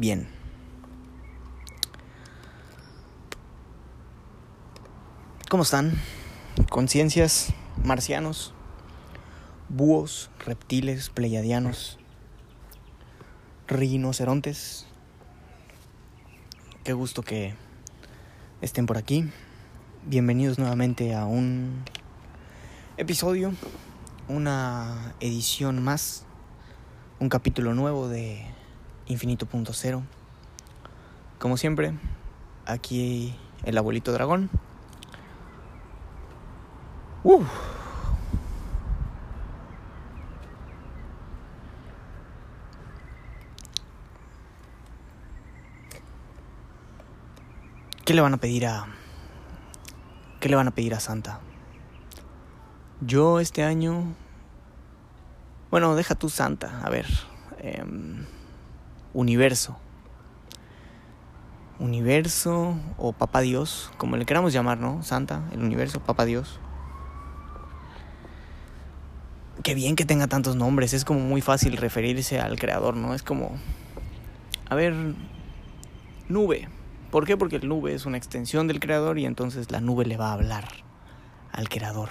bien. ¿Cómo están? Conciencias, marcianos, búhos, reptiles, pleiadianos, rinocerontes. Qué gusto que estén por aquí. Bienvenidos nuevamente a un episodio, una edición más, un capítulo nuevo de Infinito Punto Cero. Como siempre, aquí el abuelito dragón. Uh. ¿Qué le van a pedir a qué le van a pedir a Santa? Yo este año bueno, deja tú Santa, a ver, em, universo. Universo o Papá Dios, como le queramos llamar, ¿no? Santa, el universo, Papá Dios. Qué bien que tenga tantos nombres, es como muy fácil referirse al creador, ¿no? Es como, a ver, nube. ¿Por qué? Porque el nube es una extensión del creador y entonces la nube le va a hablar al creador.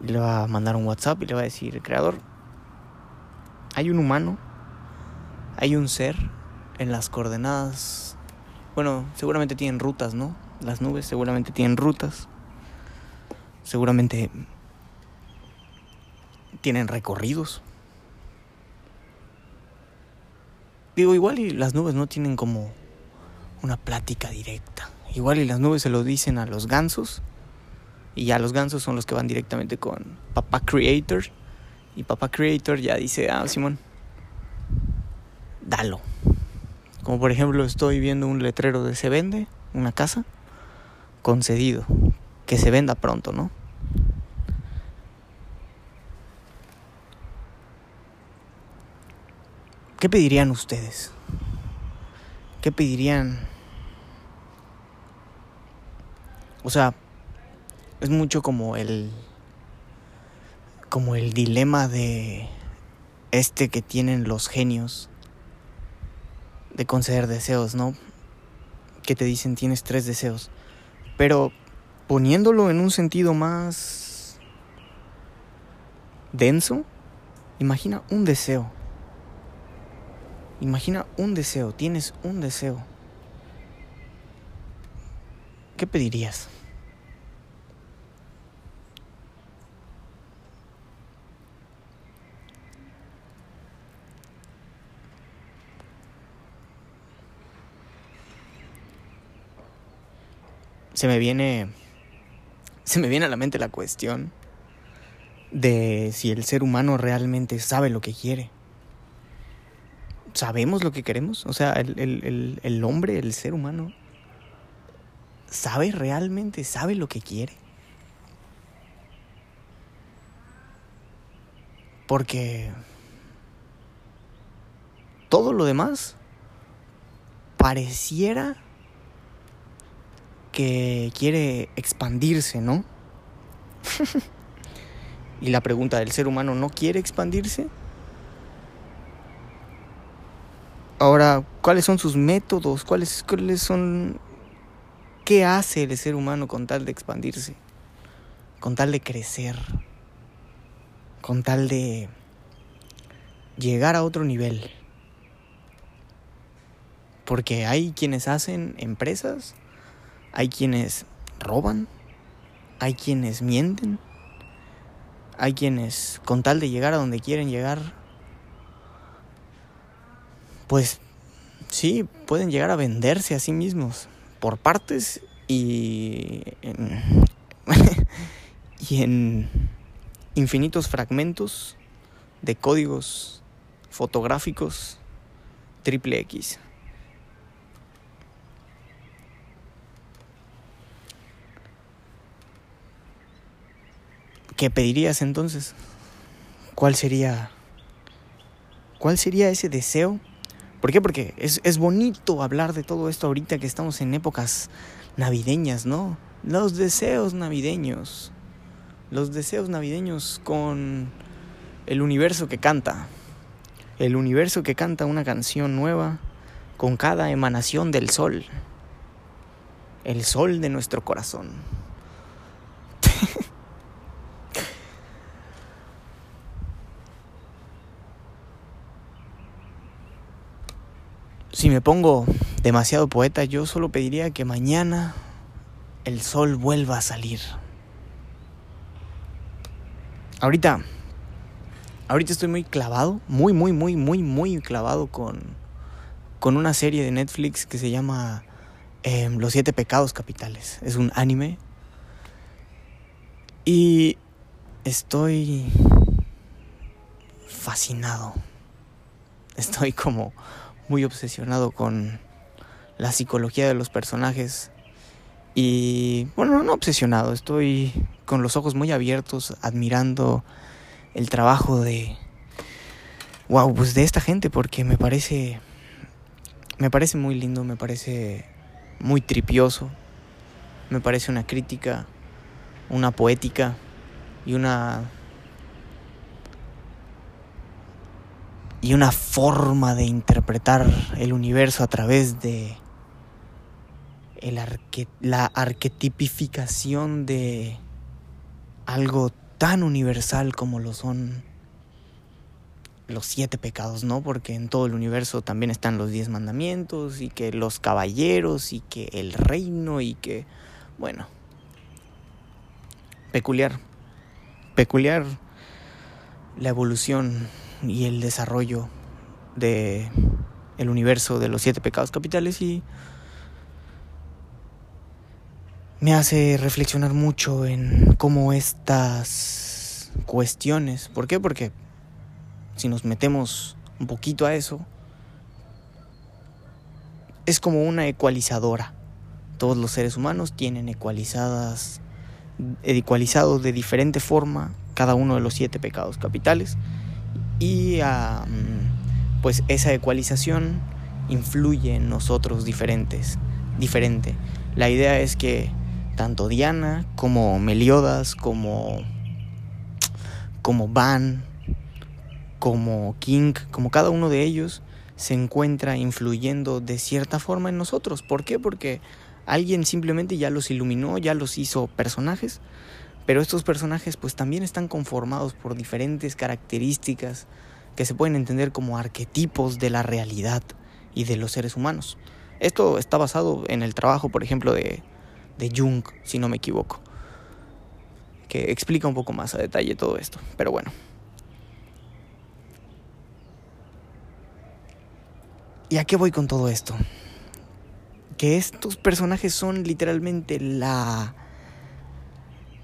Le va a mandar un WhatsApp y le va a decir, creador, hay un humano, hay un ser en las coordenadas. Bueno, seguramente tienen rutas, ¿no? Las nubes seguramente tienen rutas. Seguramente tienen recorridos. Digo, igual y las nubes no tienen como una plática directa. Igual y las nubes se lo dicen a los gansos. Y ya los gansos son los que van directamente con Papá Creator. Y Papá Creator ya dice, ah, Simón, dalo. Como por ejemplo estoy viendo un letrero de se vende, una casa, concedido. Que se venda pronto, ¿no? ¿Qué pedirían ustedes? ¿Qué pedirían? O sea, es mucho como el como el dilema de este que tienen los genios de conceder deseos, ¿no? Que te dicen tienes tres deseos. Pero poniéndolo en un sentido más denso, imagina un deseo. Imagina un deseo, tienes un deseo. ¿Qué pedirías? Se me viene se me viene a la mente la cuestión de si el ser humano realmente sabe lo que quiere sabemos lo que queremos? O sea, el, el, el, hombre, el ser humano, ¿sabe realmente, sabe lo que quiere? Porque todo lo demás pareciera que quiere expandirse, ¿no? y la pregunta del ser humano, ¿no quiere expandirse? Ahora, ¿cuáles son sus métodos? ¿Cuáles, ¿Cuáles son... ¿Qué hace el ser humano con tal de expandirse? Con tal de crecer? Con tal de llegar a otro nivel? Porque hay quienes hacen empresas, hay quienes roban, hay quienes mienten, hay quienes con tal de llegar a donde quieren llegar pues sí, pueden llegar a venderse a sí mismos por partes y en, infinitos fragmentos de códigos fotográficos triple X. ¿Qué pedirías entonces? ¿Cuál sería cuál sería ese deseo ¿Por qué? Porque es, es bonito hablar de todo esto ahorita que estamos en épocas navideñas, ¿no? Los deseos navideños. Los deseos navideños con el universo que canta. El universo que canta una canción nueva con cada emanación del sol. El sol de nuestro corazón. Si me pongo demasiado poeta, yo solo pediría que mañana el sol vuelva a salir. Ahorita, ahorita estoy muy clavado, muy, muy, muy, muy, muy clavado con, con una serie de Netflix que se llama em, Los Siete Pecados Capitales. Es un anime. Y estoy fascinado. Estoy como muy obsesionado con la psicología de los personajes. Y bueno, no obsesionado, estoy con los ojos muy abiertos admirando el trabajo de wow, pues de esta gente porque me parece me parece muy lindo, me parece muy tripioso. Me parece una crítica, una poética y una y una forma de interpretar el universo a través de la arquetipificación de algo tan universal como lo son los siete pecados, ¿no? Porque en todo el universo también están los diez mandamientos y que los caballeros y que el reino y que, bueno, peculiar, peculiar la evolución y el desarrollo de el universo de los siete pecados capitales y me hace reflexionar mucho en cómo estas cuestiones, ¿por qué? Porque si nos metemos un poquito a eso, es como una ecualizadora. Todos los seres humanos tienen ecualizadas, ecualizados de diferente forma cada uno de los siete pecados capitales y pues esa ecualización influye en nosotros diferentes, diferente. La idea es que tanto Diana como Meliodas, como, como Van, como King, como cada uno de ellos se encuentra influyendo de cierta forma en nosotros. ¿Por qué? Porque alguien simplemente ya los iluminó, ya los hizo personajes pero estos personajes pues también están conformados por diferentes características que se pueden entender como arquetipos de la realidad y de los seres humanos. Esto está basado en el trabajo, por ejemplo, de, de Jung, si no me equivoco, que explica un poco más a detalle todo esto. Pero bueno. ¿Y a qué voy con todo esto? Que estos personajes son literalmente la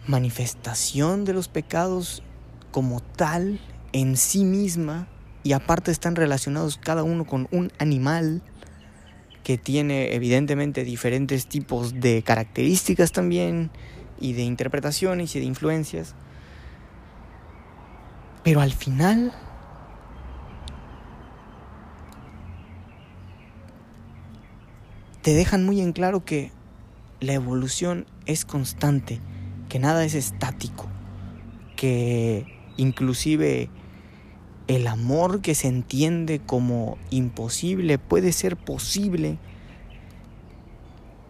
manifestación de los pecados como tal en sí misma y aparte están relacionados cada uno con un animal que tiene evidentemente diferentes tipos de características también y de interpretaciones y de influencias. Pero al final te dejan muy en claro que la evolución es constante que nada es estático, que inclusive el amor que se entiende como imposible puede ser posible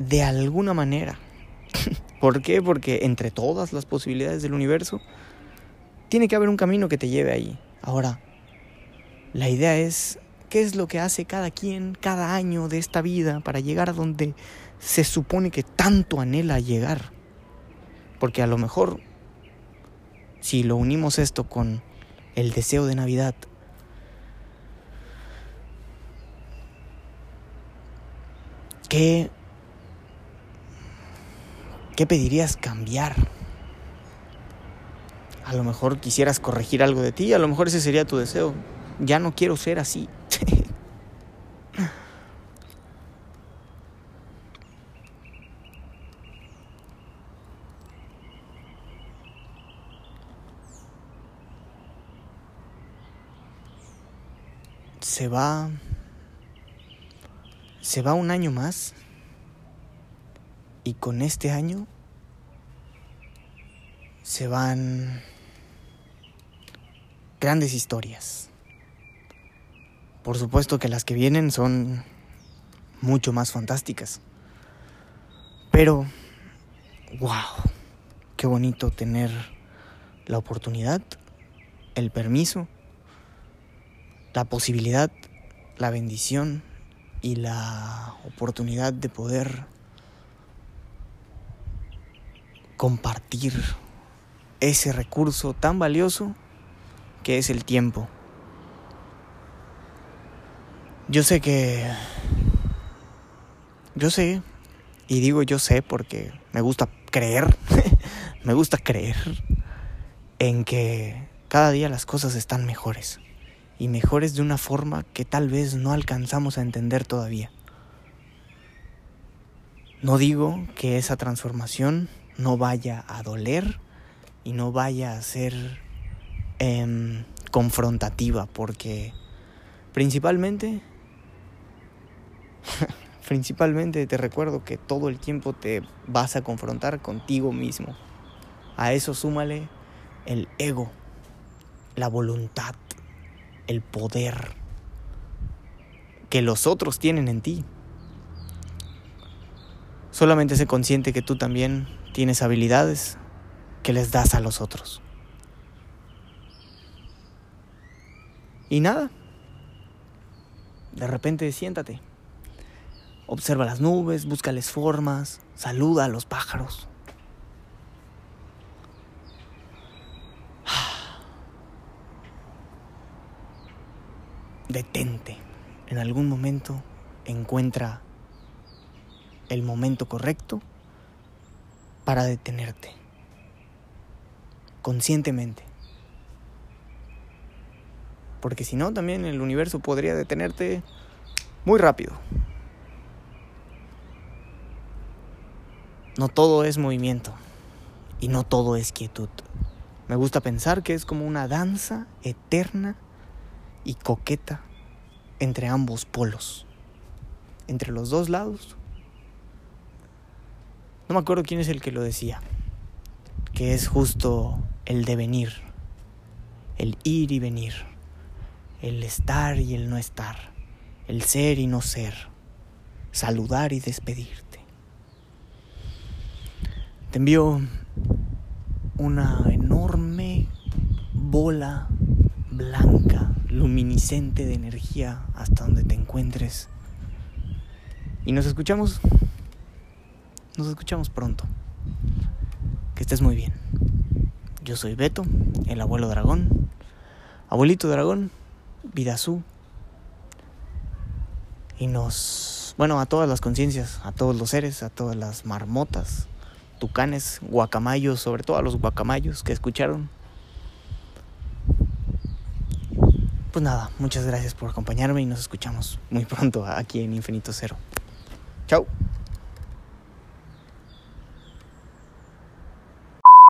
de alguna manera. ¿Por qué? Porque entre todas las posibilidades del universo, tiene que haber un camino que te lleve ahí. Ahora, la idea es qué es lo que hace cada quien cada año de esta vida para llegar a donde se supone que tanto anhela llegar. Porque a lo mejor, si lo unimos esto con el deseo de Navidad, ¿qué, qué pedirías cambiar? A lo mejor quisieras corregir algo de ti, a lo mejor ese sería tu deseo. Ya no quiero ser así. Se va se va un año más y con este año se van grandes historias. por supuesto que las que vienen son mucho más fantásticas. Pero, wow, qué bonito tener la oportunidad, el permiso, la posibilidad, la bendición y la oportunidad de poder compartir ese recurso tan valioso que es el tiempo. Yo sé que... Yo sé, y digo yo sé porque me gusta creer, me gusta creer en que cada día las cosas están mejores. Y mejores de una forma que tal vez no alcanzamos a entender todavía. No digo que esa transformación no vaya a doler y no vaya a ser em, confrontativa, porque principalmente, principalmente te recuerdo que todo el tiempo te vas a confrontar contigo mismo. A eso súmale el ego, la voluntad, el poder que los otros tienen en ti. Solamente sé consciente que tú también tienes habilidades que les das a los otros. Y nada, de repente siéntate, observa las nubes, búscales formas, saluda a los pájaros. Detente, en algún momento encuentra el momento correcto para detenerte, conscientemente. Porque si no, también el universo podría detenerte muy rápido. No todo es movimiento y no todo es quietud. Me gusta pensar que es como una danza eterna y coqueta entre ambos polos, entre los dos lados no me acuerdo quién es el que lo decía, que es justo el devenir, el ir y venir, el estar y el no estar, el ser y no ser, saludar y despedirte. Te envío una enorme bola blanca, luminiscente de energía hasta donde te encuentres. Y nos escuchamos nos escuchamos pronto. Que estés muy bien. Yo soy Beto, el abuelo dragón. Abuelito dragón, Vidazú. Y nos... Bueno, a todas las conciencias, a todos los seres, a todas las marmotas, tucanes, guacamayos, sobre todo a los guacamayos que escucharon. Pues nada, muchas gracias por acompañarme y nos escuchamos muy pronto aquí en Infinito Cero. Chao.